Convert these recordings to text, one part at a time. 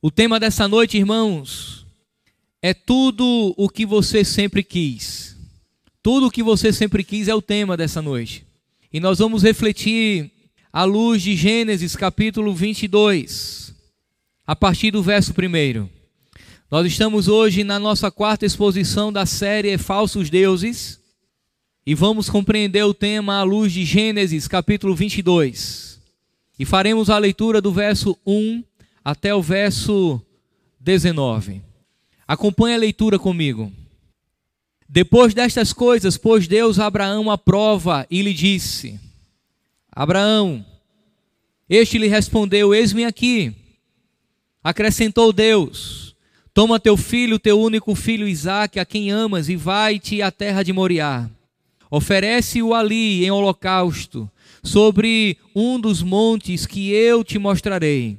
O tema dessa noite, irmãos, é tudo o que você sempre quis. Tudo o que você sempre quis é o tema dessa noite. E nós vamos refletir à luz de Gênesis capítulo 22, a partir do verso 1. Nós estamos hoje na nossa quarta exposição da série Falsos Deuses e vamos compreender o tema à luz de Gênesis capítulo 22. E faremos a leitura do verso 1 até o verso 19. Acompanhe a leitura comigo. Depois destas coisas, pôs Deus a Abraão à prova e lhe disse: Abraão, este lhe respondeu: Eis-me aqui. Acrescentou Deus: Toma teu filho, teu único filho Isaque, a quem amas, e vai-te à terra de Moriá. Oferece-o ali em holocausto, sobre um dos montes que eu te mostrarei.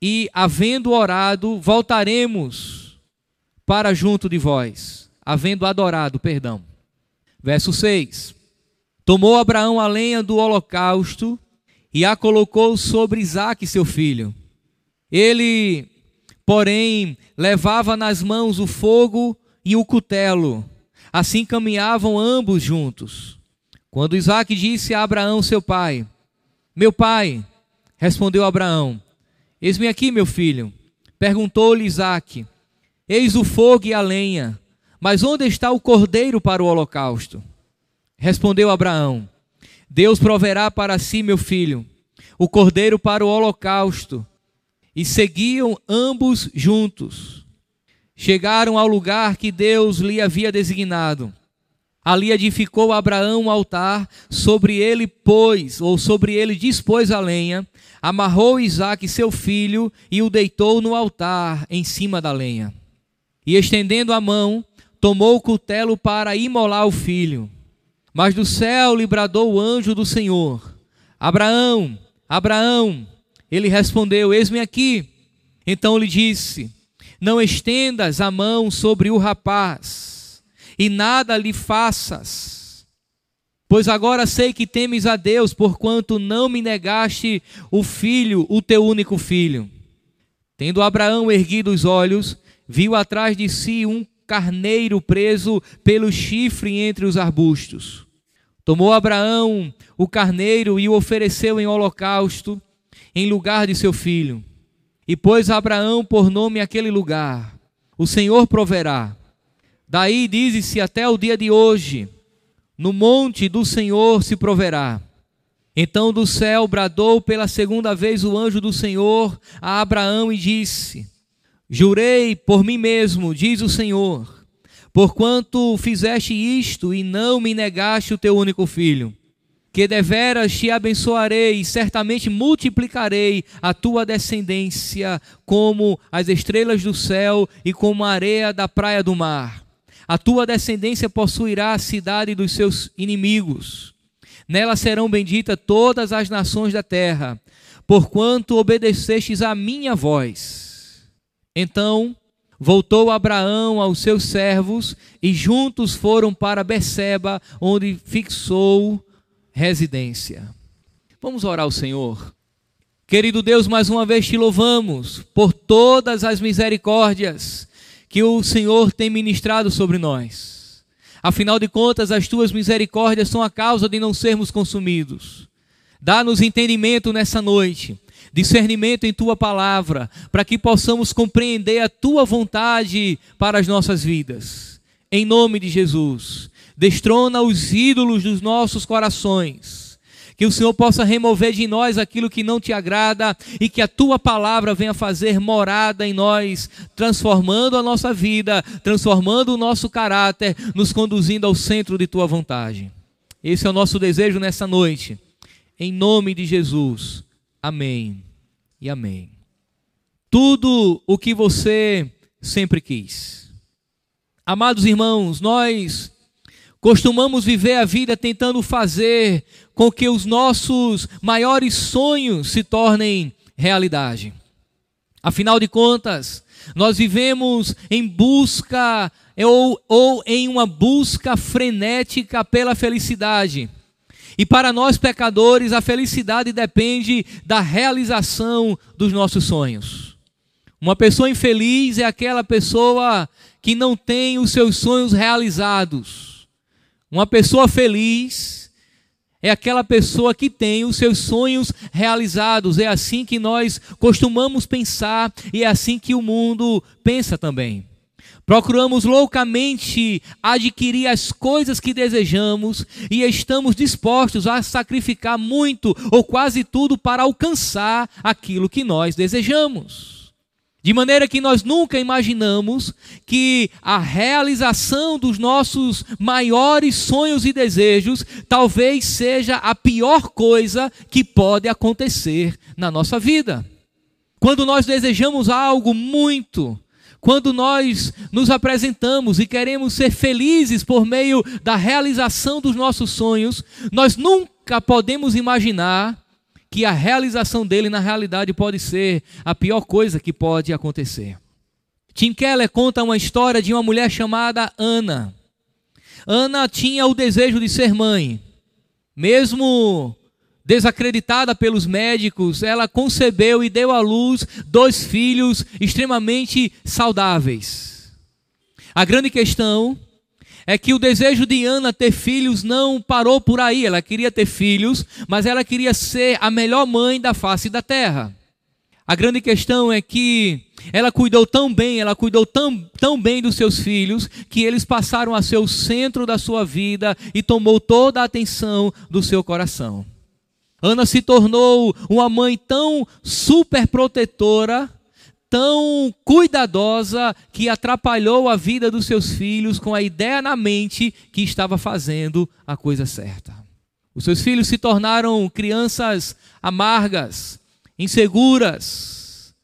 e, havendo orado, voltaremos para junto de vós, havendo adorado, perdão. Verso 6: Tomou Abraão a lenha do holocausto e a colocou sobre Isaque, seu filho. Ele, porém, levava nas mãos o fogo e o cutelo. Assim caminhavam ambos juntos. Quando Isaque disse a Abraão, seu pai: Meu pai, respondeu Abraão: Eis-me aqui, meu filho. Perguntou-lhe Isaque: Eis o fogo e a lenha, mas onde está o cordeiro para o holocausto? Respondeu Abraão: Deus proverá para si, meu filho, o cordeiro para o holocausto. E seguiam ambos juntos. Chegaram ao lugar que Deus lhe havia designado. Ali edificou Abraão um altar, sobre ele pôs, ou sobre ele dispôs a lenha, amarrou Isaque, seu filho, e o deitou no altar, em cima da lenha. E estendendo a mão, tomou o cutelo para imolar o filho. Mas do céu lhe bradou o anjo do Senhor: Abraão, Abraão. Ele respondeu: Eis-me aqui. Então lhe disse: Não estendas a mão sobre o rapaz e nada lhe faças. Pois agora sei que temes a Deus, porquanto não me negaste o filho, o teu único filho. Tendo Abraão erguido os olhos, viu atrás de si um carneiro preso pelo chifre entre os arbustos. Tomou Abraão o carneiro e o ofereceu em holocausto, em lugar de seu filho. E pôs Abraão por nome aquele lugar: O Senhor proverá. Daí diz-se até o dia de hoje: no monte do Senhor se proverá. Então do céu bradou pela segunda vez o anjo do Senhor a Abraão e disse: Jurei por mim mesmo, diz o Senhor, porquanto fizeste isto e não me negaste o teu único filho, que deveras te abençoarei e certamente multiplicarei a tua descendência como as estrelas do céu e como a areia da praia do mar. A tua descendência possuirá a cidade dos seus inimigos. Nela serão benditas todas as nações da terra, porquanto obedecestes à minha voz. Então voltou Abraão aos seus servos e juntos foram para Beceba, onde fixou residência. Vamos orar ao Senhor. Querido Deus, mais uma vez te louvamos por todas as misericórdias que o Senhor tem ministrado sobre nós. Afinal de contas, as tuas misericórdias são a causa de não sermos consumidos. Dá-nos entendimento nessa noite, discernimento em tua palavra, para que possamos compreender a tua vontade para as nossas vidas. Em nome de Jesus, destrona os ídolos dos nossos corações que o Senhor possa remover de nós aquilo que não te agrada e que a tua palavra venha fazer morada em nós, transformando a nossa vida, transformando o nosso caráter, nos conduzindo ao centro de tua vontade. Esse é o nosso desejo nessa noite. Em nome de Jesus. Amém e amém. Tudo o que você sempre quis. Amados irmãos, nós costumamos viver a vida tentando fazer com que os nossos maiores sonhos se tornem realidade. Afinal de contas, nós vivemos em busca ou, ou em uma busca frenética pela felicidade. E para nós pecadores, a felicidade depende da realização dos nossos sonhos. Uma pessoa infeliz é aquela pessoa que não tem os seus sonhos realizados. Uma pessoa feliz é aquela pessoa que tem os seus sonhos realizados. É assim que nós costumamos pensar e é assim que o mundo pensa também. Procuramos loucamente adquirir as coisas que desejamos e estamos dispostos a sacrificar muito ou quase tudo para alcançar aquilo que nós desejamos. De maneira que nós nunca imaginamos que a realização dos nossos maiores sonhos e desejos talvez seja a pior coisa que pode acontecer na nossa vida. Quando nós desejamos algo muito, quando nós nos apresentamos e queremos ser felizes por meio da realização dos nossos sonhos, nós nunca podemos imaginar que a realização dele na realidade pode ser a pior coisa que pode acontecer. Tim Keller conta uma história de uma mulher chamada Ana. Ana tinha o desejo de ser mãe. Mesmo desacreditada pelos médicos, ela concebeu e deu à luz dois filhos extremamente saudáveis. A grande questão é que o desejo de Ana ter filhos não parou por aí. Ela queria ter filhos, mas ela queria ser a melhor mãe da face da terra. A grande questão é que ela cuidou tão bem, ela cuidou tão, tão bem dos seus filhos, que eles passaram a ser o centro da sua vida e tomou toda a atenção do seu coração. Ana se tornou uma mãe tão super protetora, tão cuidadosa, que atrapalhou a vida dos seus filhos com a ideia na mente que estava fazendo a coisa certa. Os seus filhos se tornaram crianças amargas, inseguras,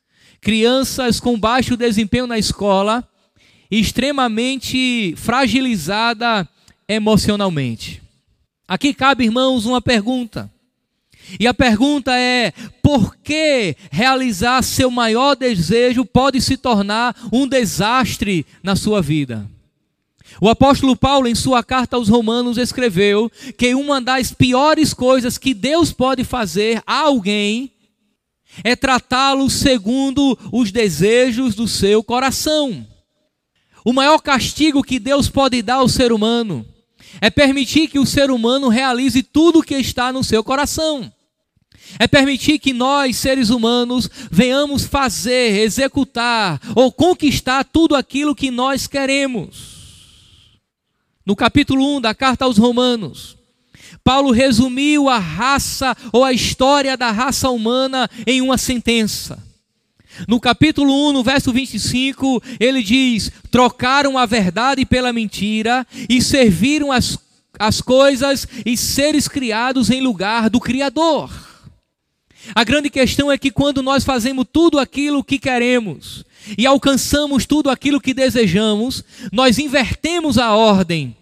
crianças com baixo desempenho na escola, extremamente fragilizada emocionalmente. Aqui cabe, irmãos, uma pergunta. E a pergunta é: por que realizar seu maior desejo pode se tornar um desastre na sua vida? O apóstolo Paulo, em sua carta aos Romanos, escreveu que uma das piores coisas que Deus pode fazer a alguém é tratá-lo segundo os desejos do seu coração. O maior castigo que Deus pode dar ao ser humano é permitir que o ser humano realize tudo o que está no seu coração. É permitir que nós, seres humanos, venhamos fazer, executar ou conquistar tudo aquilo que nós queremos. No capítulo 1 da carta aos Romanos, Paulo resumiu a raça ou a história da raça humana em uma sentença. No capítulo 1, no verso 25, ele diz: trocaram a verdade pela mentira e serviram as, as coisas e seres criados em lugar do Criador. A grande questão é que quando nós fazemos tudo aquilo que queremos e alcançamos tudo aquilo que desejamos, nós invertemos a ordem.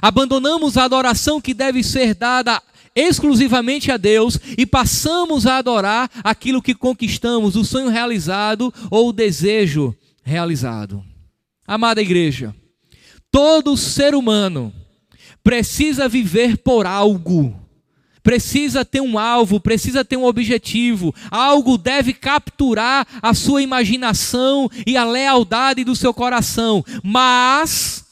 Abandonamos a adoração que deve ser dada exclusivamente a Deus e passamos a adorar aquilo que conquistamos, o sonho realizado ou o desejo realizado. Amada igreja, todo ser humano precisa viver por algo precisa ter um alvo, precisa ter um objetivo, algo deve capturar a sua imaginação e a lealdade do seu coração, mas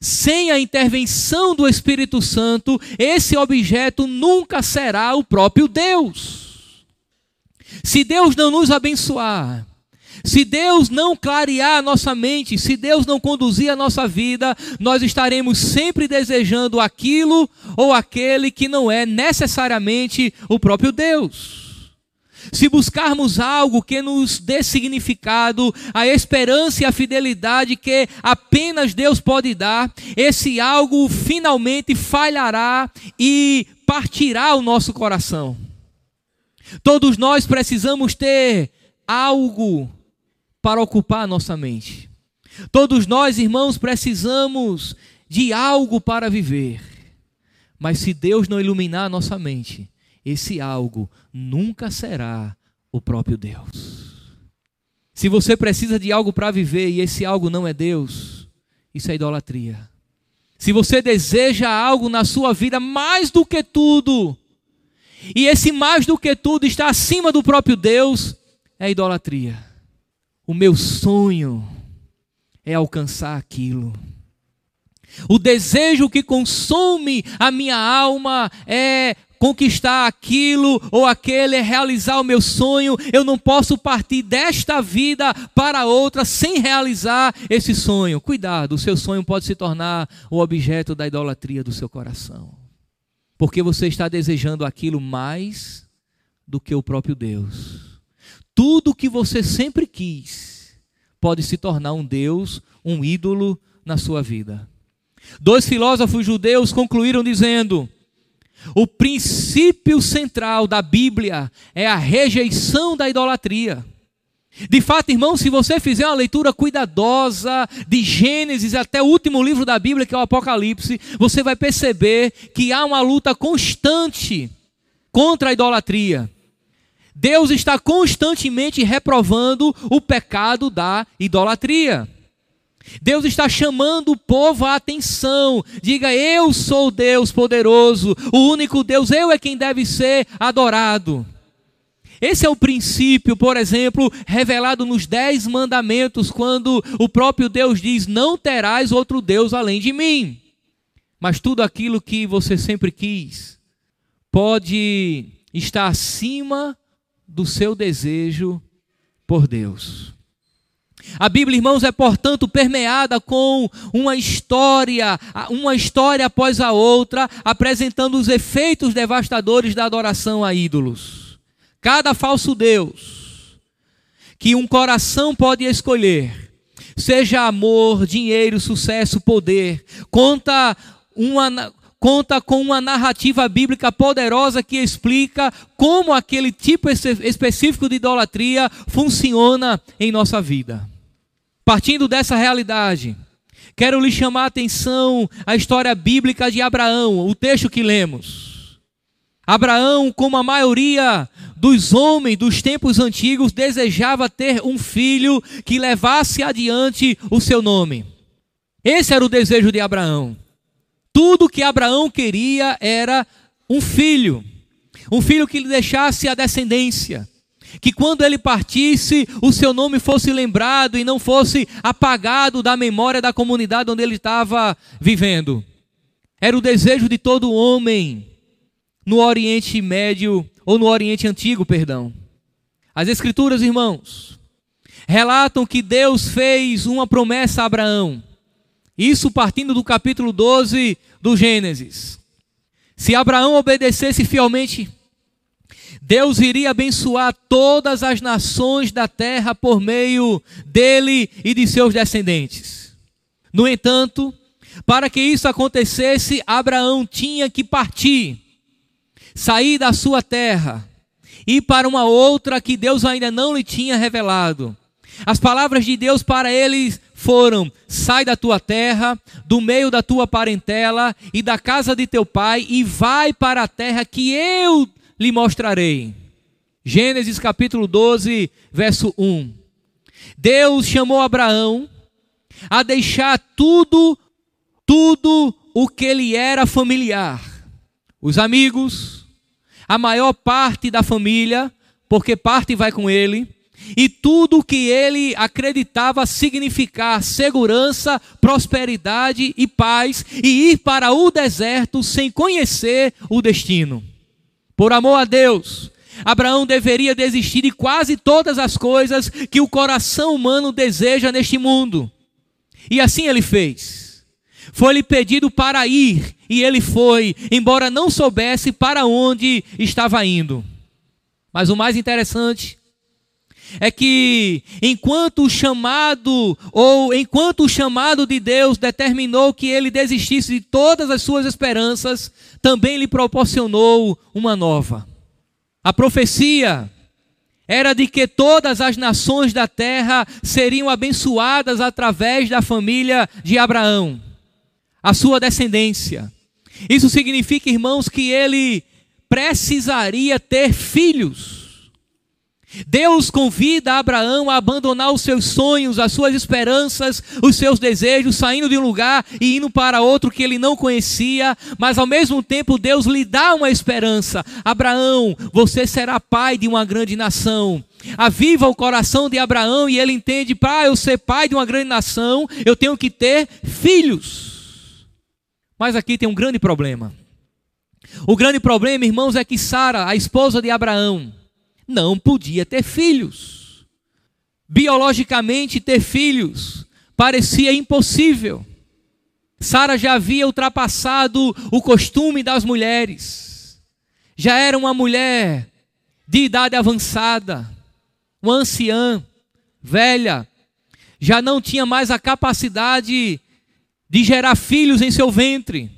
sem a intervenção do Espírito Santo, esse objeto nunca será o próprio Deus. Se Deus não nos abençoar, se Deus não clarear a nossa mente, se Deus não conduzir a nossa vida, nós estaremos sempre desejando aquilo ou aquele que não é necessariamente o próprio Deus. Se buscarmos algo que nos dê significado, a esperança e a fidelidade que apenas Deus pode dar, esse algo finalmente falhará e partirá o nosso coração. Todos nós precisamos ter algo para ocupar a nossa mente. Todos nós, irmãos, precisamos de algo para viver. Mas se Deus não iluminar a nossa mente, esse algo nunca será o próprio Deus. Se você precisa de algo para viver e esse algo não é Deus, isso é idolatria. Se você deseja algo na sua vida mais do que tudo, e esse mais do que tudo está acima do próprio Deus, é idolatria. O meu sonho é alcançar aquilo. O desejo que consome a minha alma é conquistar aquilo ou aquele, é realizar o meu sonho. Eu não posso partir desta vida para outra sem realizar esse sonho. Cuidado, o seu sonho pode se tornar o objeto da idolatria do seu coração. Porque você está desejando aquilo mais do que o próprio Deus. Tudo que você sempre quis pode se tornar um Deus, um ídolo na sua vida. Dois filósofos judeus concluíram dizendo: o princípio central da Bíblia é a rejeição da idolatria. De fato, irmão, se você fizer uma leitura cuidadosa de Gênesis até o último livro da Bíblia, que é o Apocalipse, você vai perceber que há uma luta constante contra a idolatria. Deus está constantemente reprovando o pecado da idolatria. Deus está chamando o povo à atenção. Diga: Eu sou Deus poderoso, o único Deus, eu é quem deve ser adorado. Esse é o princípio, por exemplo, revelado nos Dez Mandamentos, quando o próprio Deus diz: Não terás outro Deus além de mim. Mas tudo aquilo que você sempre quis pode estar acima do seu desejo por Deus. A Bíblia, irmãos, é portanto permeada com uma história, uma história após a outra, apresentando os efeitos devastadores da adoração a ídolos. Cada falso Deus que um coração pode escolher, seja amor, dinheiro, sucesso, poder, conta uma, conta com uma narrativa bíblica poderosa que explica como aquele tipo específico de idolatria funciona em nossa vida. Partindo dessa realidade, quero lhe chamar a atenção a história bíblica de Abraão, o texto que lemos. Abraão, como a maioria dos homens dos tempos antigos, desejava ter um filho que levasse adiante o seu nome. Esse era o desejo de Abraão. Tudo que Abraão queria era um filho, um filho que lhe deixasse a descendência que quando ele partisse, o seu nome fosse lembrado e não fosse apagado da memória da comunidade onde ele estava vivendo. Era o desejo de todo homem no Oriente Médio, ou no Oriente Antigo, perdão. As Escrituras, irmãos, relatam que Deus fez uma promessa a Abraão. Isso partindo do capítulo 12 do Gênesis. Se Abraão obedecesse fielmente Deus iria abençoar todas as nações da terra por meio dele e de seus descendentes. No entanto, para que isso acontecesse, Abraão tinha que partir, sair da sua terra, ir para uma outra que Deus ainda não lhe tinha revelado. As palavras de Deus para eles foram: sai da tua terra, do meio da tua parentela e da casa de teu pai, e vai para a terra que eu lhe mostrarei. Gênesis capítulo 12, verso 1. Deus chamou Abraão a deixar tudo, tudo o que lhe era familiar. Os amigos, a maior parte da família, porque parte vai com ele, e tudo o que ele acreditava significar segurança, prosperidade e paz, e ir para o deserto sem conhecer o destino. Por amor a Deus, Abraão deveria desistir de quase todas as coisas que o coração humano deseja neste mundo. E assim ele fez. Foi-lhe pedido para ir, e ele foi, embora não soubesse para onde estava indo. Mas o mais interessante é que enquanto o chamado ou enquanto o chamado de Deus determinou que ele desistisse de todas as suas esperanças, também lhe proporcionou uma nova. A profecia era de que todas as nações da terra seriam abençoadas através da família de Abraão, a sua descendência. Isso significa, irmãos, que ele precisaria ter filhos. Deus convida Abraão a abandonar os seus sonhos, as suas esperanças, os seus desejos, saindo de um lugar e indo para outro que ele não conhecia, mas ao mesmo tempo Deus lhe dá uma esperança: Abraão, você será pai de uma grande nação. Aviva o coração de Abraão e ele entende: para eu ser pai de uma grande nação, eu tenho que ter filhos. Mas aqui tem um grande problema. O grande problema, irmãos, é que Sara, a esposa de Abraão, não podia ter filhos. Biologicamente, ter filhos parecia impossível. Sara já havia ultrapassado o costume das mulheres. Já era uma mulher de idade avançada, uma anciã, velha, já não tinha mais a capacidade de gerar filhos em seu ventre.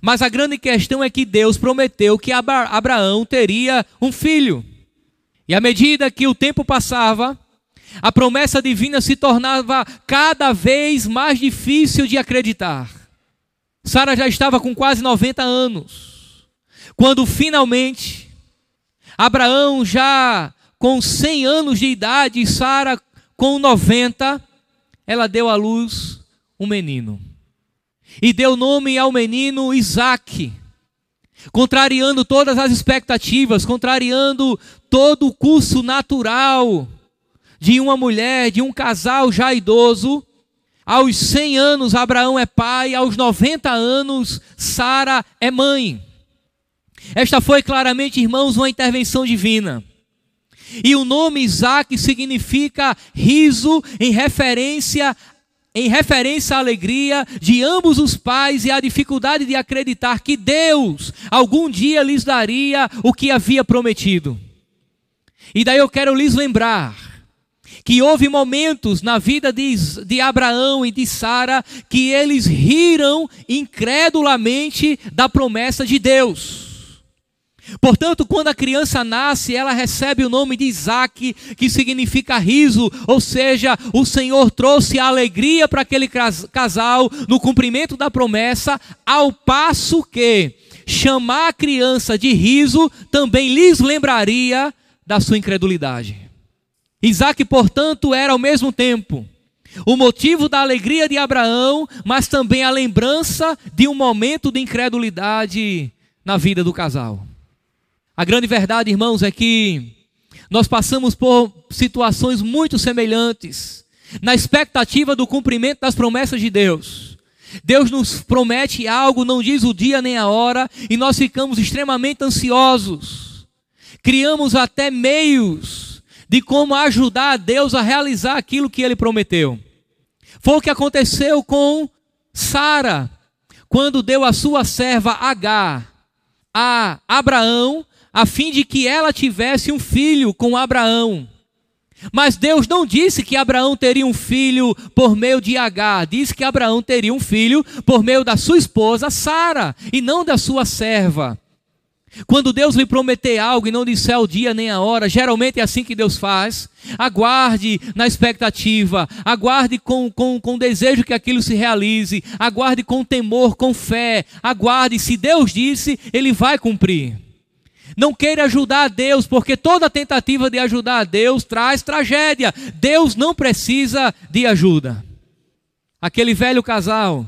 Mas a grande questão é que Deus prometeu que Abraão teria um filho. E à medida que o tempo passava, a promessa divina se tornava cada vez mais difícil de acreditar. Sara já estava com quase 90 anos, quando finalmente Abraão já com 100 anos de idade e Sara com 90, ela deu à luz um menino. E deu nome ao menino Isaque contrariando todas as expectativas, contrariando todo o curso natural de uma mulher, de um casal já idoso. Aos 100 anos, Abraão é pai, aos 90 anos, Sara é mãe. Esta foi claramente, irmãos, uma intervenção divina. E o nome Isaac significa riso em referência em referência à alegria de ambos os pais e à dificuldade de acreditar que Deus algum dia lhes daria o que havia prometido. E daí eu quero lhes lembrar que houve momentos na vida de, de Abraão e de Sara que eles riram incredulamente da promessa de Deus. Portanto, quando a criança nasce, ela recebe o nome de Isaac, que significa riso, ou seja, o Senhor trouxe a alegria para aquele casal no cumprimento da promessa, ao passo que chamar a criança de riso também lhes lembraria da sua incredulidade. Isaac, portanto, era ao mesmo tempo o motivo da alegria de Abraão, mas também a lembrança de um momento de incredulidade na vida do casal. A grande verdade, irmãos, é que nós passamos por situações muito semelhantes, na expectativa do cumprimento das promessas de Deus. Deus nos promete algo, não diz o dia nem a hora, e nós ficamos extremamente ansiosos. Criamos até meios de como ajudar a Deus a realizar aquilo que ele prometeu. Foi o que aconteceu com Sara, quando deu a sua serva Agar a Abraão a fim de que ela tivesse um filho com Abraão. Mas Deus não disse que Abraão teria um filho por meio de Agar, disse que Abraão teria um filho por meio da sua esposa Sara e não da sua serva. Quando Deus lhe prometer algo e não disser o dia nem a hora, geralmente é assim que Deus faz. Aguarde na expectativa, aguarde com, com, com desejo que aquilo se realize, aguarde com temor, com fé, aguarde. Se Deus disse, Ele vai cumprir. Não queira ajudar a Deus, porque toda tentativa de ajudar a Deus traz tragédia. Deus não precisa de ajuda. Aquele velho casal,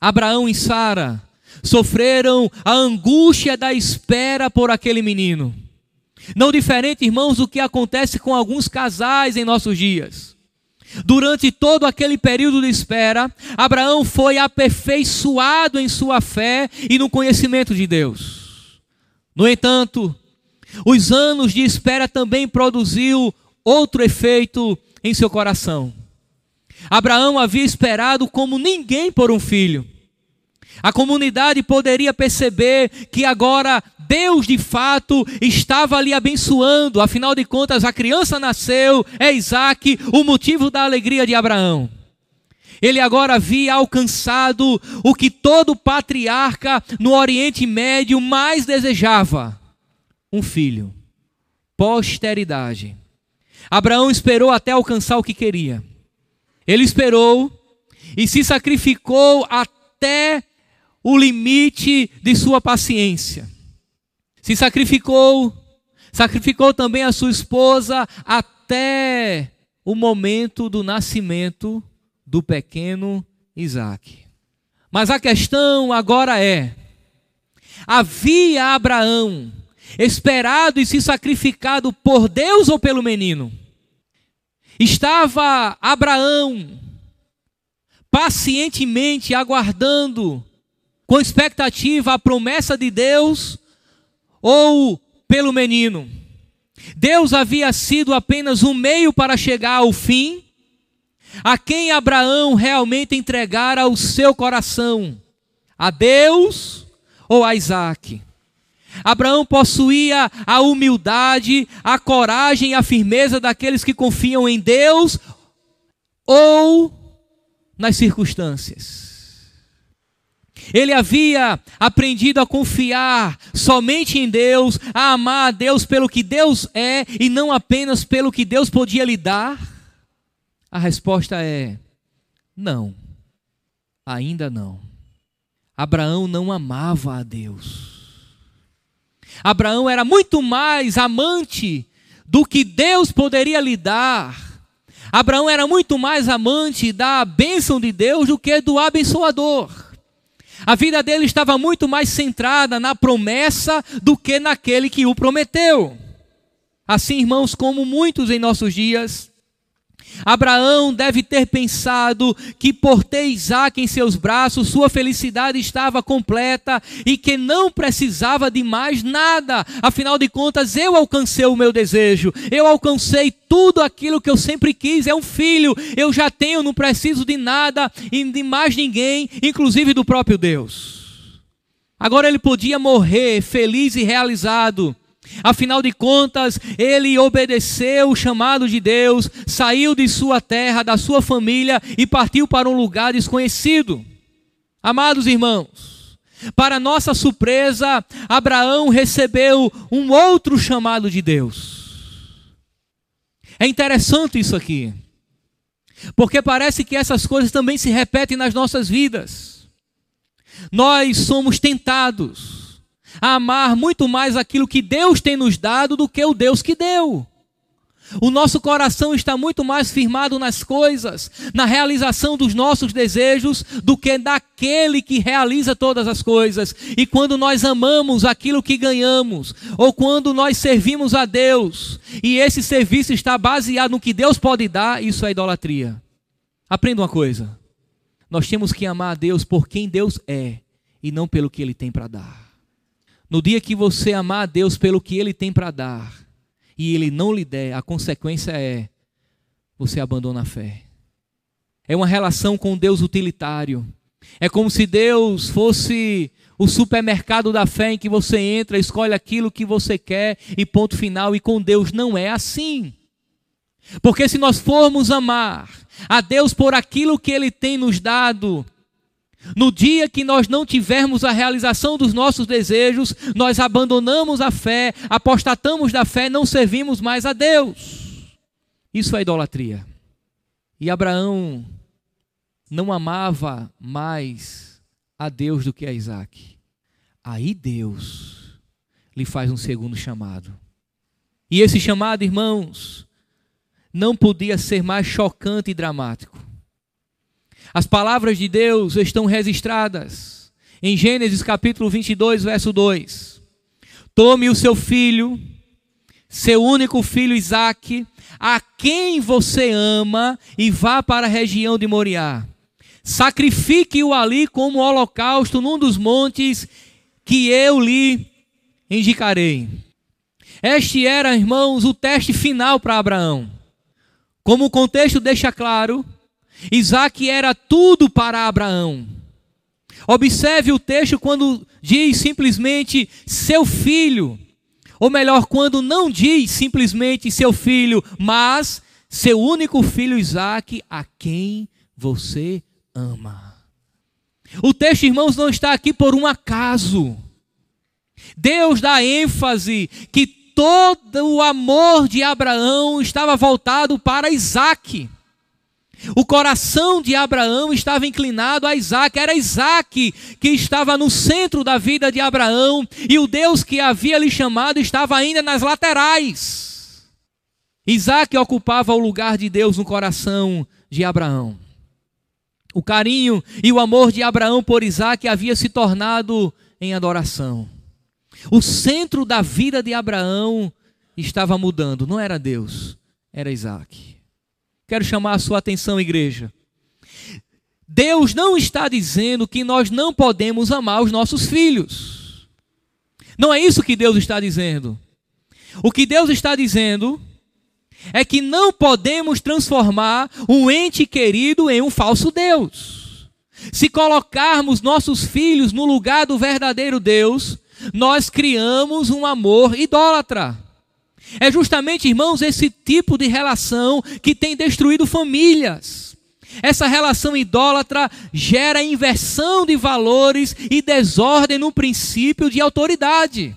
Abraão e Sara, sofreram a angústia da espera por aquele menino. Não diferente, irmãos, do que acontece com alguns casais em nossos dias. Durante todo aquele período de espera, Abraão foi aperfeiçoado em sua fé e no conhecimento de Deus. No entanto, os anos de espera também produziu outro efeito em seu coração. Abraão havia esperado como ninguém por um filho. A comunidade poderia perceber que agora Deus de fato estava ali abençoando, afinal de contas a criança nasceu, é Isaac, o motivo da alegria de Abraão. Ele agora havia alcançado o que todo patriarca no Oriente Médio mais desejava: um filho, posteridade. Abraão esperou até alcançar o que queria. Ele esperou e se sacrificou até o limite de sua paciência. Se sacrificou, sacrificou também a sua esposa até o momento do nascimento do pequeno Isaac. Mas a questão agora é: havia Abraão esperado e se sacrificado por Deus ou pelo menino? Estava Abraão pacientemente aguardando, com expectativa, a promessa de Deus ou pelo menino? Deus havia sido apenas um meio para chegar ao fim, a quem Abraão realmente entregara o seu coração, a Deus ou a Isaac. Abraão possuía a humildade, a coragem e a firmeza daqueles que confiam em Deus ou nas circunstâncias. Ele havia aprendido a confiar somente em Deus, a amar a Deus pelo que Deus é e não apenas pelo que Deus podia lhe dar? A resposta é: não, ainda não. Abraão não amava a Deus. Abraão era muito mais amante do que Deus poderia lhe dar. Abraão era muito mais amante da bênção de Deus do que do abençoador. A vida dele estava muito mais centrada na promessa do que naquele que o prometeu. Assim, irmãos, como muitos em nossos dias, Abraão deve ter pensado que por ter Isaac em seus braços, sua felicidade estava completa e que não precisava de mais nada. Afinal de contas, eu alcancei o meu desejo, eu alcancei tudo aquilo que eu sempre quis. É um filho, eu já tenho, não preciso de nada e de mais ninguém, inclusive do próprio Deus. Agora ele podia morrer feliz e realizado Afinal de contas, ele obedeceu o chamado de Deus, saiu de sua terra, da sua família e partiu para um lugar desconhecido. Amados irmãos, para nossa surpresa, Abraão recebeu um outro chamado de Deus. É interessante isso aqui, porque parece que essas coisas também se repetem nas nossas vidas. Nós somos tentados a amar muito mais aquilo que Deus tem nos dado do que o Deus que deu. O nosso coração está muito mais firmado nas coisas, na realização dos nossos desejos, do que daquele que realiza todas as coisas. E quando nós amamos aquilo que ganhamos, ou quando nós servimos a Deus, e esse serviço está baseado no que Deus pode dar, isso é idolatria. Aprenda uma coisa: nós temos que amar a Deus por quem Deus é, e não pelo que Ele tem para dar. No dia que você amar a Deus pelo que Ele tem para dar e Ele não lhe der, a consequência é você abandona a fé. É uma relação com Deus utilitário. É como se Deus fosse o supermercado da fé em que você entra, escolhe aquilo que você quer e ponto final. E com Deus não é assim. Porque se nós formos amar a Deus por aquilo que Ele tem nos dado, no dia que nós não tivermos a realização dos nossos desejos, nós abandonamos a fé, apostatamos da fé, não servimos mais a Deus. Isso é idolatria. E Abraão não amava mais a Deus do que a Isaac. Aí Deus lhe faz um segundo chamado. E esse chamado, irmãos, não podia ser mais chocante e dramático. As palavras de Deus estão registradas em Gênesis capítulo 22, verso 2. Tome o seu filho, seu único filho Isaque, a quem você ama, e vá para a região de Moriá. Sacrifique-o ali como holocausto num dos montes que eu lhe indicarei. Este era, irmãos, o teste final para Abraão. Como o contexto deixa claro, Isaac era tudo para Abraão. Observe o texto quando diz simplesmente seu filho, ou melhor, quando não diz simplesmente seu filho, mas seu único filho Isaac, a quem você ama. O texto, irmãos, não está aqui por um acaso. Deus dá ênfase que todo o amor de Abraão estava voltado para Isaac. O coração de Abraão estava inclinado a Isaac, era Isaac que estava no centro da vida de Abraão, e o Deus que havia lhe chamado estava ainda nas laterais. Isaac ocupava o lugar de Deus no coração de Abraão. O carinho e o amor de Abraão por Isaac havia se tornado em adoração. O centro da vida de Abraão estava mudando, não era Deus, era Isaac. Quero chamar a sua atenção, igreja. Deus não está dizendo que nós não podemos amar os nossos filhos. Não é isso que Deus está dizendo. O que Deus está dizendo é que não podemos transformar um ente querido em um falso Deus. Se colocarmos nossos filhos no lugar do verdadeiro Deus, nós criamos um amor idólatra. É justamente, irmãos, esse tipo de relação que tem destruído famílias. Essa relação idólatra gera inversão de valores e desordem no princípio de autoridade.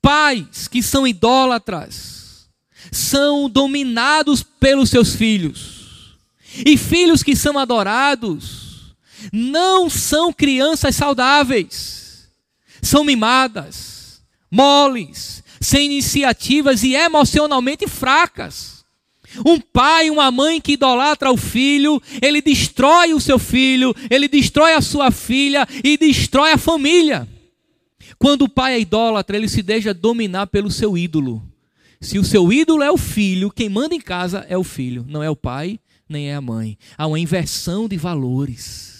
Pais que são idólatras são dominados pelos seus filhos. E filhos que são adorados não são crianças saudáveis, são mimadas, moles, sem iniciativas e emocionalmente fracas. Um pai, uma mãe que idolatra o filho, ele destrói o seu filho, ele destrói a sua filha e destrói a família. Quando o pai é idólatra, ele se deixa dominar pelo seu ídolo. Se o seu ídolo é o filho, quem manda em casa é o filho, não é o pai, nem é a mãe. Há uma inversão de valores.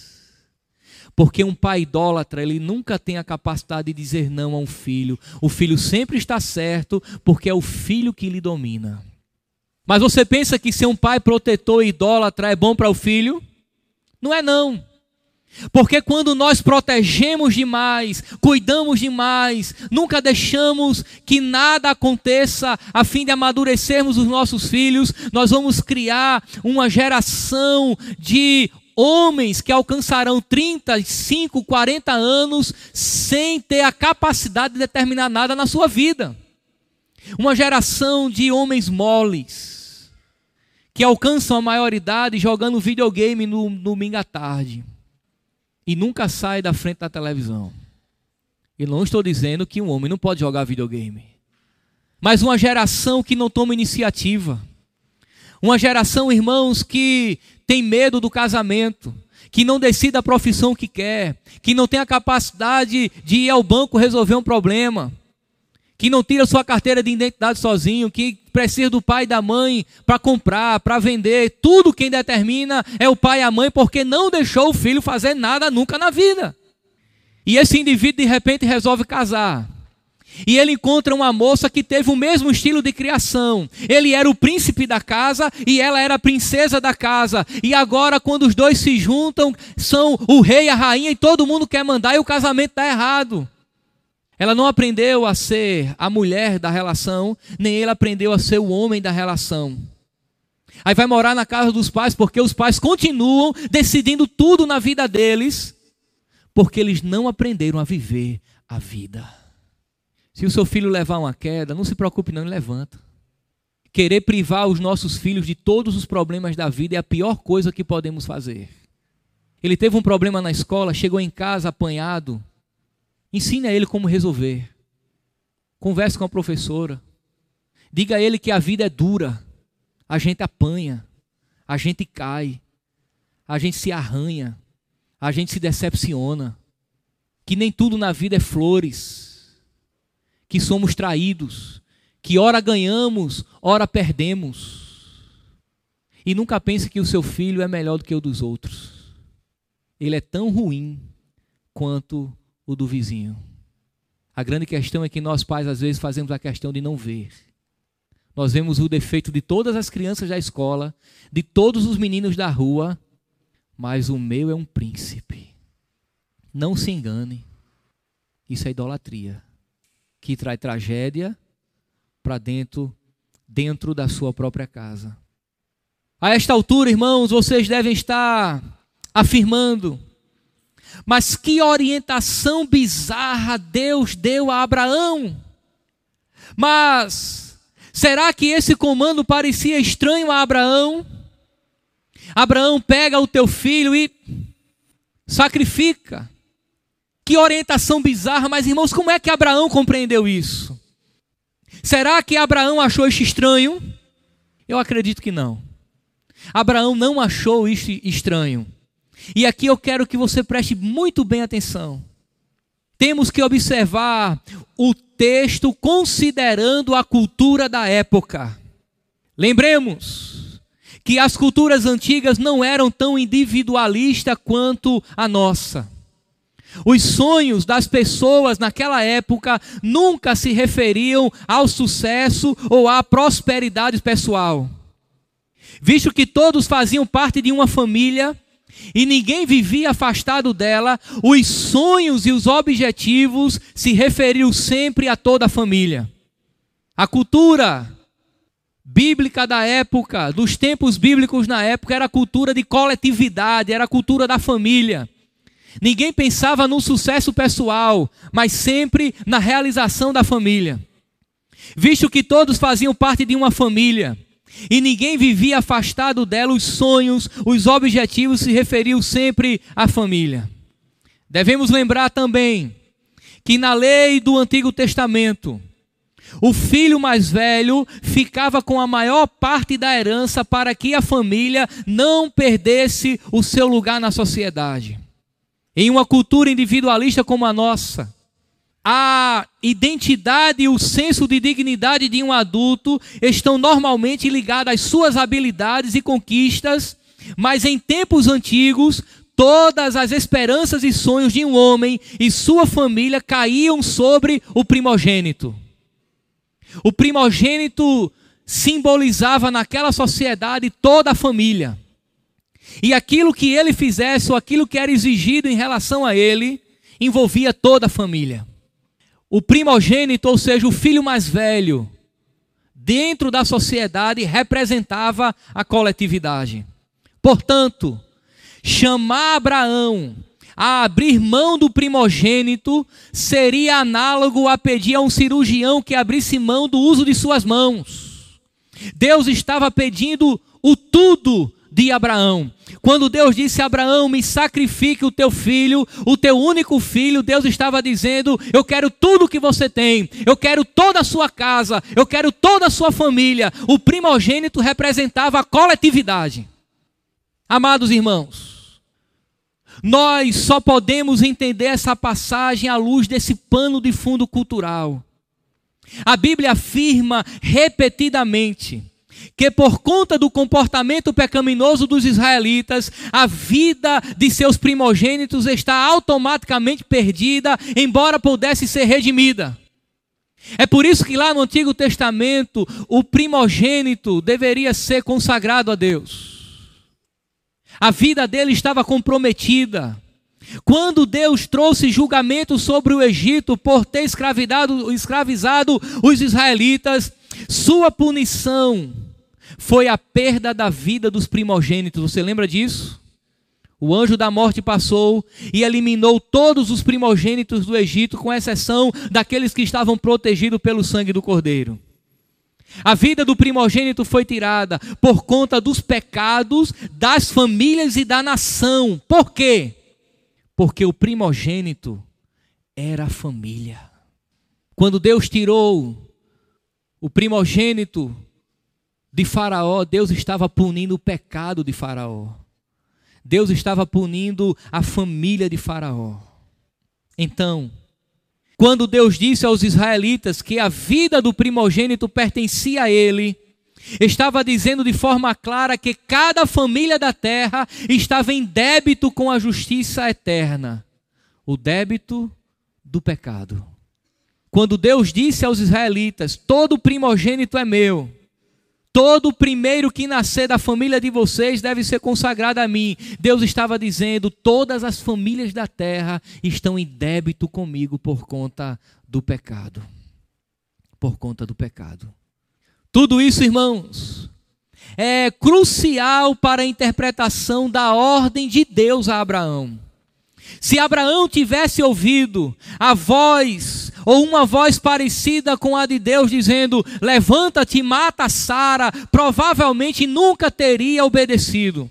Porque um pai idólatra, ele nunca tem a capacidade de dizer não a um filho. O filho sempre está certo, porque é o filho que lhe domina. Mas você pensa que ser um pai protetor e idólatra é bom para o filho? Não é não. Porque quando nós protegemos demais, cuidamos demais, nunca deixamos que nada aconteça a fim de amadurecermos os nossos filhos, nós vamos criar uma geração de homens que alcançarão 35, 40 anos sem ter a capacidade de determinar nada na sua vida. Uma geração de homens moles que alcançam a maioridade jogando videogame no domingo à tarde e nunca sai da frente da televisão. E não estou dizendo que um homem não pode jogar videogame, mas uma geração que não toma iniciativa. Uma geração, irmãos, que tem medo do casamento, que não decide a profissão que quer, que não tem a capacidade de ir ao banco resolver um problema, que não tira sua carteira de identidade sozinho, que precisa do pai e da mãe para comprar, para vender. Tudo quem determina é o pai e a mãe, porque não deixou o filho fazer nada nunca na vida. E esse indivíduo de repente resolve casar. E ele encontra uma moça que teve o mesmo estilo de criação. Ele era o príncipe da casa e ela era a princesa da casa. E agora, quando os dois se juntam, são o rei e a rainha e todo mundo quer mandar e o casamento está errado. Ela não aprendeu a ser a mulher da relação, nem ele aprendeu a ser o homem da relação. Aí vai morar na casa dos pais porque os pais continuam decidindo tudo na vida deles, porque eles não aprenderam a viver a vida. Se o seu filho levar uma queda, não se preocupe, não, ele levanta. Querer privar os nossos filhos de todos os problemas da vida é a pior coisa que podemos fazer. Ele teve um problema na escola, chegou em casa apanhado. Ensine a ele como resolver. Converse com a professora. Diga a ele que a vida é dura. A gente apanha. A gente cai. A gente se arranha. A gente se decepciona. Que nem tudo na vida é flores que somos traídos, que ora ganhamos, ora perdemos. E nunca pense que o seu filho é melhor do que o dos outros. Ele é tão ruim quanto o do vizinho. A grande questão é que nós pais às vezes fazemos a questão de não ver. Nós vemos o defeito de todas as crianças da escola, de todos os meninos da rua, mas o meu é um príncipe. Não se engane. Isso é idolatria que traz tragédia para dentro dentro da sua própria casa. A esta altura, irmãos, vocês devem estar afirmando: mas que orientação bizarra Deus deu a Abraão! Mas será que esse comando parecia estranho a Abraão? Abraão pega o teu filho e sacrifica. Que orientação bizarra, mas irmãos, como é que Abraão compreendeu isso? Será que Abraão achou isso estranho? Eu acredito que não. Abraão não achou isso estranho. E aqui eu quero que você preste muito bem atenção. Temos que observar o texto considerando a cultura da época. Lembremos que as culturas antigas não eram tão individualistas quanto a nossa. Os sonhos das pessoas naquela época nunca se referiam ao sucesso ou à prosperidade pessoal. Visto que todos faziam parte de uma família e ninguém vivia afastado dela, os sonhos e os objetivos se referiam sempre a toda a família. A cultura bíblica da época, dos tempos bíblicos na época, era a cultura de coletividade, era a cultura da família. Ninguém pensava no sucesso pessoal, mas sempre na realização da família. Visto que todos faziam parte de uma família e ninguém vivia afastado dela, os sonhos, os objetivos se referiam sempre à família. Devemos lembrar também que na lei do Antigo Testamento, o filho mais velho ficava com a maior parte da herança para que a família não perdesse o seu lugar na sociedade. Em uma cultura individualista como a nossa, a identidade e o senso de dignidade de um adulto estão normalmente ligados às suas habilidades e conquistas, mas em tempos antigos, todas as esperanças e sonhos de um homem e sua família caíam sobre o primogênito. O primogênito simbolizava naquela sociedade toda a família. E aquilo que ele fizesse, ou aquilo que era exigido em relação a ele, envolvia toda a família. O primogênito, ou seja, o filho mais velho, dentro da sociedade, representava a coletividade. Portanto, chamar Abraão a abrir mão do primogênito seria análogo a pedir a um cirurgião que abrisse mão do uso de suas mãos. Deus estava pedindo o tudo de Abraão. Quando Deus disse a Abraão: Me sacrifique o teu filho, o teu único filho, Deus estava dizendo: Eu quero tudo que você tem, eu quero toda a sua casa, eu quero toda a sua família. O primogênito representava a coletividade. Amados irmãos, nós só podemos entender essa passagem à luz desse pano de fundo cultural. A Bíblia afirma repetidamente que por conta do comportamento pecaminoso dos israelitas, a vida de seus primogênitos está automaticamente perdida, embora pudesse ser redimida. É por isso que lá no Antigo Testamento o primogênito deveria ser consagrado a Deus. A vida dele estava comprometida. Quando Deus trouxe julgamento sobre o Egito por ter escravizado, os israelitas, sua punição foi a perda da vida dos primogênitos. Você lembra disso? O anjo da morte passou e eliminou todos os primogênitos do Egito, com exceção daqueles que estavam protegidos pelo sangue do Cordeiro. A vida do primogênito foi tirada por conta dos pecados das famílias e da nação. Por quê? Porque o primogênito era a família. Quando Deus tirou o primogênito de Faraó, Deus estava punindo o pecado de Faraó. Deus estava punindo a família de Faraó. Então, quando Deus disse aos israelitas que a vida do primogênito pertencia a ele, estava dizendo de forma clara que cada família da terra estava em débito com a justiça eterna o débito do pecado. Quando Deus disse aos israelitas: Todo primogênito é meu Todo primeiro que nascer da família de vocês deve ser consagrado a mim. Deus estava dizendo: todas as famílias da terra estão em débito comigo por conta do pecado. Por conta do pecado. Tudo isso, irmãos, é crucial para a interpretação da ordem de Deus a Abraão. Se Abraão tivesse ouvido a voz ou uma voz parecida com a de Deus dizendo: Levanta-te e mata Sara, provavelmente nunca teria obedecido.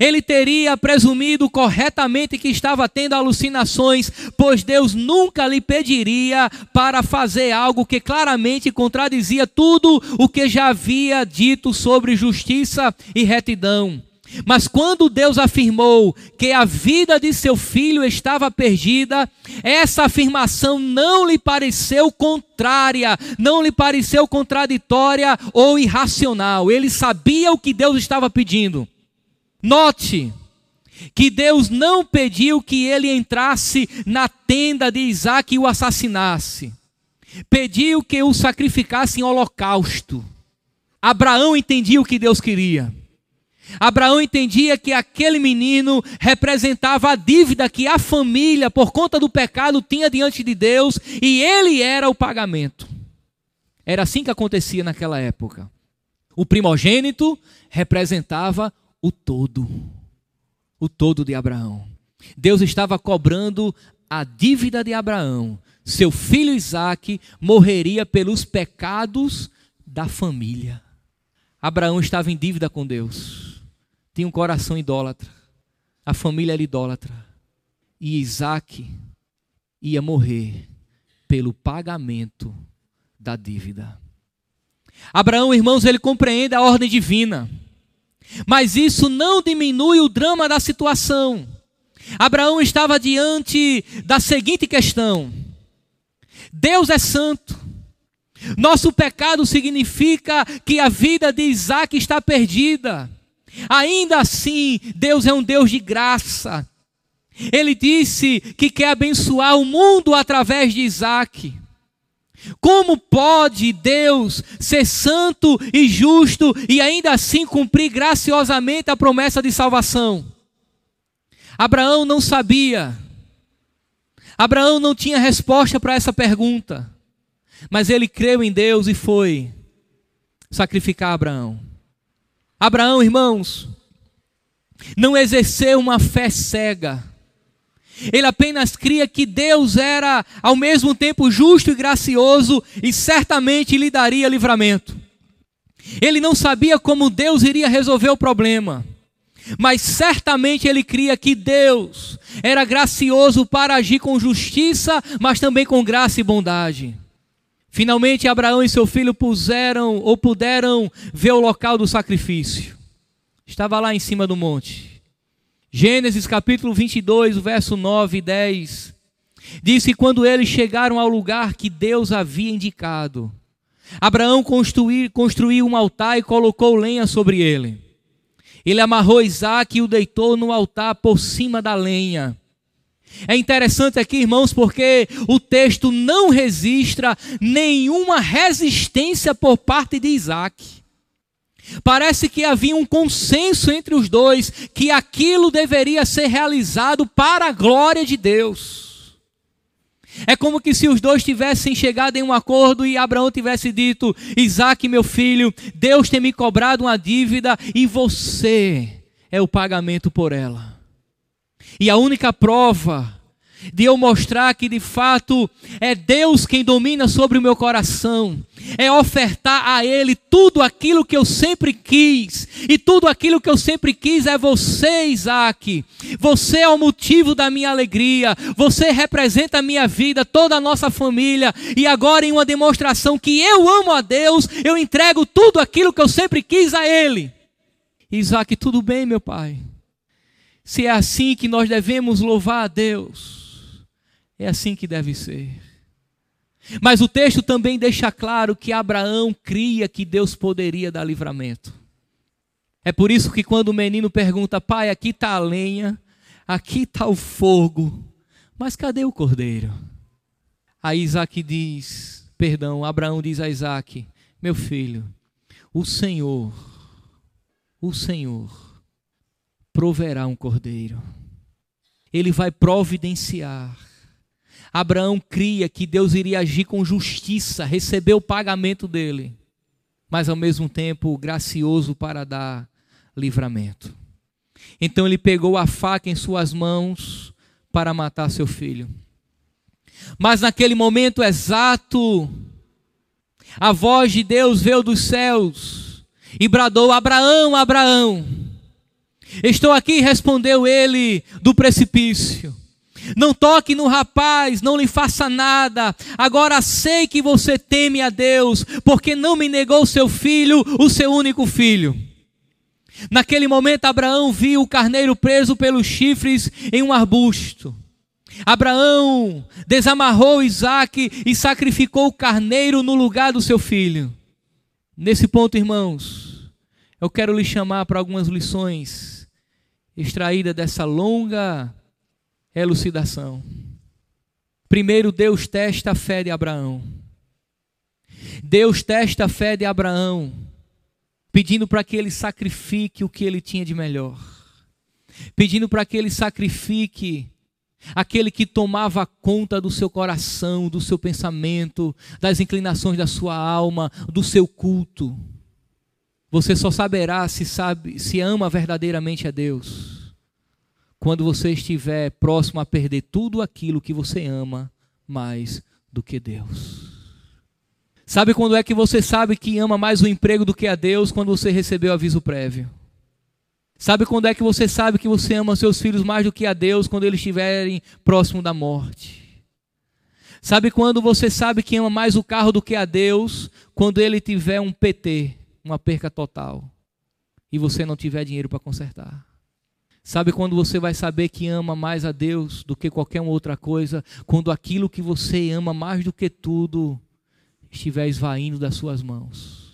Ele teria presumido corretamente que estava tendo alucinações, pois Deus nunca lhe pediria para fazer algo que claramente contradizia tudo o que já havia dito sobre justiça e retidão. Mas quando Deus afirmou que a vida de seu filho estava perdida, essa afirmação não lhe pareceu contrária, não lhe pareceu contraditória ou irracional. Ele sabia o que Deus estava pedindo. Note que Deus não pediu que ele entrasse na tenda de Isaac e o assassinasse. Pediu que o sacrificasse em holocausto. Abraão entendia o que Deus queria. Abraão entendia que aquele menino representava a dívida que a família, por conta do pecado, tinha diante de Deus e ele era o pagamento. Era assim que acontecia naquela época. O primogênito representava o todo, o todo de Abraão. Deus estava cobrando a dívida de Abraão. Seu filho Isaque morreria pelos pecados da família. Abraão estava em dívida com Deus. Tinha um coração idólatra. A família era idólatra. E Isaac ia morrer pelo pagamento da dívida. Abraão, irmãos, ele compreende a ordem divina. Mas isso não diminui o drama da situação. Abraão estava diante da seguinte questão: Deus é santo. Nosso pecado significa que a vida de Isaac está perdida. Ainda assim, Deus é um Deus de graça. Ele disse que quer abençoar o mundo através de Isaac. Como pode Deus ser santo e justo e ainda assim cumprir graciosamente a promessa de salvação? Abraão não sabia. Abraão não tinha resposta para essa pergunta. Mas ele creu em Deus e foi sacrificar Abraão. Abraão, irmãos, não exerceu uma fé cega ele apenas cria que Deus era ao mesmo tempo justo e gracioso e certamente lhe daria livramento. Ele não sabia como Deus iria resolver o problema, mas certamente ele cria que Deus era gracioso para agir com justiça, mas também com graça e bondade. Finalmente Abraão e seu filho puseram ou puderam ver o local do sacrifício. Estava lá em cima do monte. Gênesis capítulo 22, verso 9 e 10. Diz que quando eles chegaram ao lugar que Deus havia indicado, Abraão construiu, construiu um altar e colocou lenha sobre ele. Ele amarrou Isaac e o deitou no altar por cima da lenha. É interessante aqui, irmãos, porque o texto não registra nenhuma resistência por parte de Isaac. Parece que havia um consenso entre os dois que aquilo deveria ser realizado para a glória de Deus. É como que se os dois tivessem chegado em um acordo e Abraão tivesse dito: Isaac, meu filho, Deus tem me cobrado uma dívida e você é o pagamento por ela. E a única prova de eu mostrar que de fato é Deus quem domina sobre o meu coração, é ofertar a Ele tudo aquilo que eu sempre quis, e tudo aquilo que eu sempre quis é você, Isaac. Você é o motivo da minha alegria, você representa a minha vida, toda a nossa família, e agora, em uma demonstração que eu amo a Deus, eu entrego tudo aquilo que eu sempre quis a Ele. Isaac, tudo bem, meu pai? Se é assim que nós devemos louvar a Deus é assim que deve ser. Mas o texto também deixa claro que Abraão cria que Deus poderia dar livramento. É por isso que quando o menino pergunta, pai, aqui está a lenha, aqui está o fogo, mas cadê o cordeiro? Aí Isaac diz, perdão, Abraão diz a Isaac, meu filho, o Senhor, o Senhor proverá um cordeiro. Ele vai providenciar Abraão cria que Deus iria agir com justiça, receber o pagamento dele, mas ao mesmo tempo gracioso para dar livramento. Então ele pegou a faca em suas mãos para matar seu filho. Mas naquele momento exato, a voz de Deus veio dos céus e bradou: Abraão, Abraão. Estou aqui, respondeu ele do precipício. Não toque no rapaz, não lhe faça nada. Agora sei que você teme a Deus, porque não me negou seu filho, o seu único filho. Naquele momento, Abraão viu o carneiro preso pelos chifres em um arbusto. Abraão desamarrou Isaac e sacrificou o carneiro no lugar do seu filho. Nesse ponto, irmãos, eu quero lhe chamar para algumas lições extraídas dessa longa elucidação. Primeiro, Deus testa a fé de Abraão. Deus testa a fé de Abraão, pedindo para que ele sacrifique o que ele tinha de melhor, pedindo para que ele sacrifique aquele que tomava conta do seu coração, do seu pensamento, das inclinações da sua alma, do seu culto. Você só saberá se sabe, se ama verdadeiramente a Deus, quando você estiver próximo a perder tudo aquilo que você ama mais do que Deus. Sabe quando é que você sabe que ama mais o emprego do que a Deus? Quando você recebeu aviso prévio. Sabe quando é que você sabe que você ama seus filhos mais do que a Deus quando eles estiverem próximo da morte? Sabe quando você sabe que ama mais o carro do que a Deus quando ele tiver um PT, uma perca total, e você não tiver dinheiro para consertar? Sabe quando você vai saber que ama mais a Deus do que qualquer outra coisa? Quando aquilo que você ama mais do que tudo estiver esvaindo das suas mãos.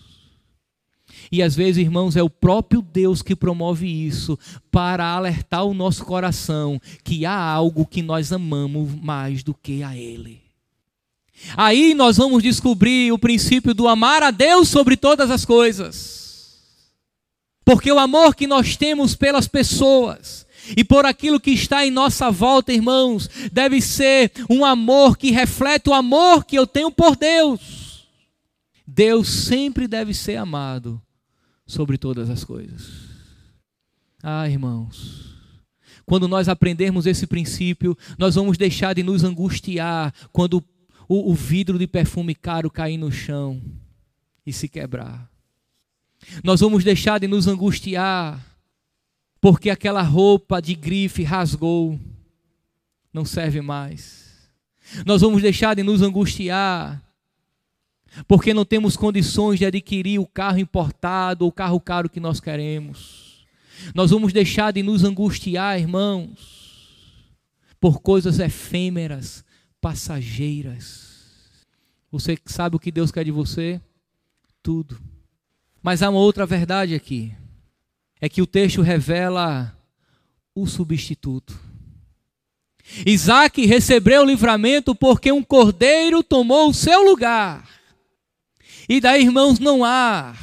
E às vezes, irmãos, é o próprio Deus que promove isso para alertar o nosso coração que há algo que nós amamos mais do que a Ele. Aí nós vamos descobrir o princípio do amar a Deus sobre todas as coisas. Porque o amor que nós temos pelas pessoas e por aquilo que está em nossa volta, irmãos, deve ser um amor que reflete o amor que eu tenho por Deus. Deus sempre deve ser amado sobre todas as coisas. Ah, irmãos, quando nós aprendermos esse princípio, nós vamos deixar de nos angustiar quando o, o vidro de perfume caro cair no chão e se quebrar. Nós vamos deixar de nos angustiar porque aquela roupa de grife rasgou, não serve mais. Nós vamos deixar de nos angustiar porque não temos condições de adquirir o carro importado ou o carro caro que nós queremos. Nós vamos deixar de nos angustiar, irmãos, por coisas efêmeras, passageiras. Você sabe o que Deus quer de você? Tudo. Mas há uma outra verdade aqui. É que o texto revela o substituto. Isaac recebeu o livramento porque um cordeiro tomou o seu lugar. E daí, irmãos, não há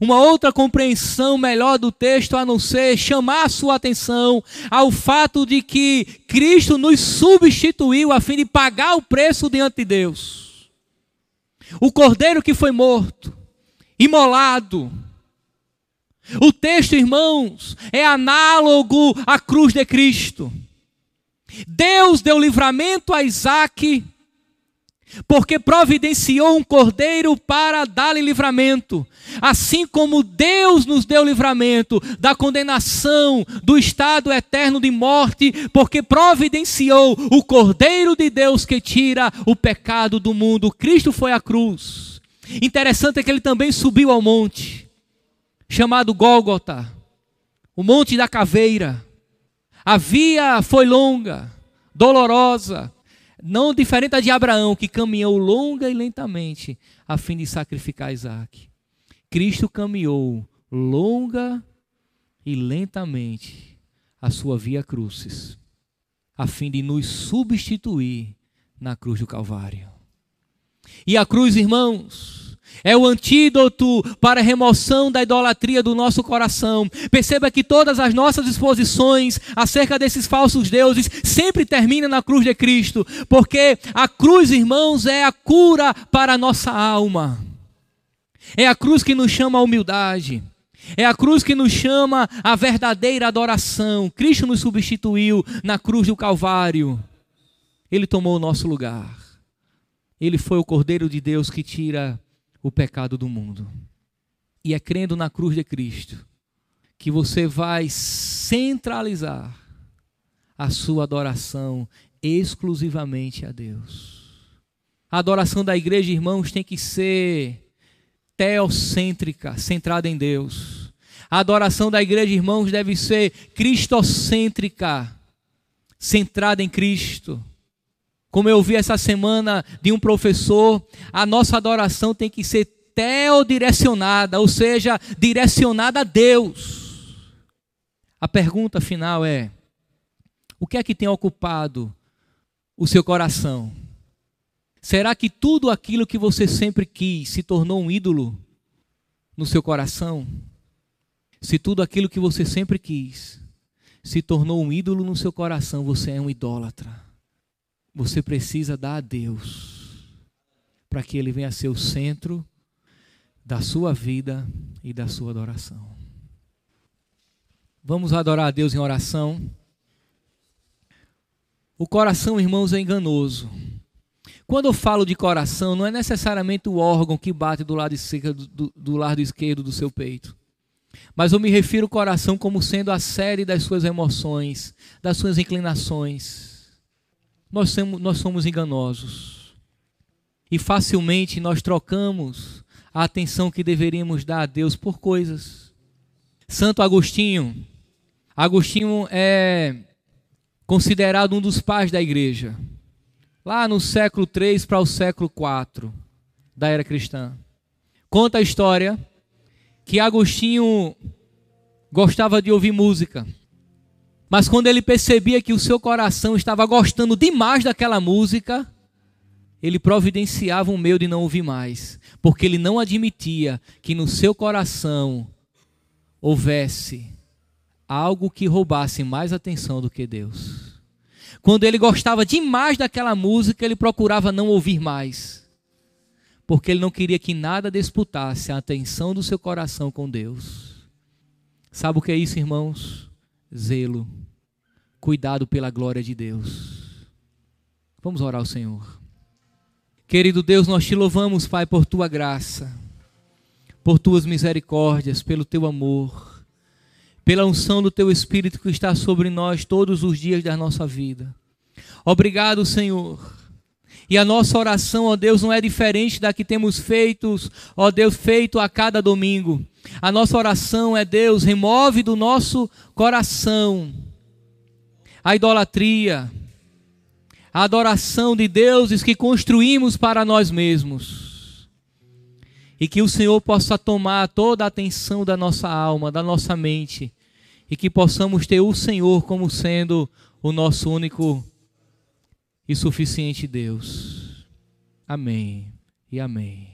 uma outra compreensão melhor do texto a não ser chamar a sua atenção ao fato de que Cristo nos substituiu a fim de pagar o preço diante de Deus. O cordeiro que foi morto, imolado. O texto, irmãos, é análogo à cruz de Cristo. Deus deu livramento a Isaac porque providenciou um cordeiro para dar-lhe livramento, assim como Deus nos deu livramento da condenação do estado eterno de morte, porque providenciou o cordeiro de Deus que tira o pecado do mundo. Cristo foi à cruz. Interessante é que ele também subiu ao monte, chamado Gólgota, o monte da caveira. A via foi longa, dolorosa, não diferente de Abraão, que caminhou longa e lentamente a fim de sacrificar Isaac. Cristo caminhou longa e lentamente a sua via crucis, a fim de nos substituir na cruz do Calvário. E a cruz, irmãos, é o antídoto para a remoção da idolatria do nosso coração. Perceba que todas as nossas exposições acerca desses falsos deuses sempre terminam na cruz de Cristo, porque a cruz, irmãos, é a cura para a nossa alma. É a cruz que nos chama à humildade. É a cruz que nos chama à verdadeira adoração. Cristo nos substituiu na cruz do Calvário. Ele tomou o nosso lugar. Ele foi o Cordeiro de Deus que tira o pecado do mundo. E é crendo na cruz de Cristo que você vai centralizar a sua adoração exclusivamente a Deus. A adoração da igreja, irmãos, tem que ser teocêntrica, centrada em Deus. A adoração da igreja, irmãos, deve ser cristocêntrica, centrada em Cristo. Como eu vi essa semana de um professor, a nossa adoração tem que ser teodirecionada, ou seja, direcionada a Deus. A pergunta final é: o que é que tem ocupado o seu coração? Será que tudo aquilo que você sempre quis se tornou um ídolo no seu coração? Se tudo aquilo que você sempre quis se tornou um ídolo no seu coração, você é um idólatra você precisa dar a Deus para que Ele venha ser o centro da sua vida e da sua adoração. Vamos adorar a Deus em oração. O coração, irmãos, é enganoso. Quando eu falo de coração, não é necessariamente o órgão que bate do lado, esquerdo, do, do lado esquerdo do seu peito. Mas eu me refiro ao coração como sendo a série das suas emoções, das suas inclinações nós somos, nós somos enganosos. E facilmente nós trocamos a atenção que deveríamos dar a Deus por coisas. Santo Agostinho, Agostinho é considerado um dos pais da igreja. Lá no século 3 para o século 4 da era cristã. Conta a história que Agostinho gostava de ouvir música. Mas quando ele percebia que o seu coração estava gostando demais daquela música, ele providenciava um meio de não ouvir mais, porque ele não admitia que no seu coração houvesse algo que roubasse mais atenção do que Deus. Quando ele gostava demais daquela música, ele procurava não ouvir mais, porque ele não queria que nada disputasse a atenção do seu coração com Deus. Sabe o que é isso, irmãos? Zelo cuidado pela glória de Deus. Vamos orar ao Senhor. Querido Deus, nós te louvamos, Pai, por tua graça, por tuas misericórdias, pelo teu amor, pela unção do teu Espírito que está sobre nós todos os dias da nossa vida. Obrigado, Senhor. E a nossa oração, ó Deus, não é diferente da que temos feito, ó Deus, feito a cada domingo. A nossa oração é, Deus, remove do nosso coração a idolatria, a adoração de deuses que construímos para nós mesmos. E que o Senhor possa tomar toda a atenção da nossa alma, da nossa mente, e que possamos ter o Senhor como sendo o nosso único e suficiente Deus. Amém e amém.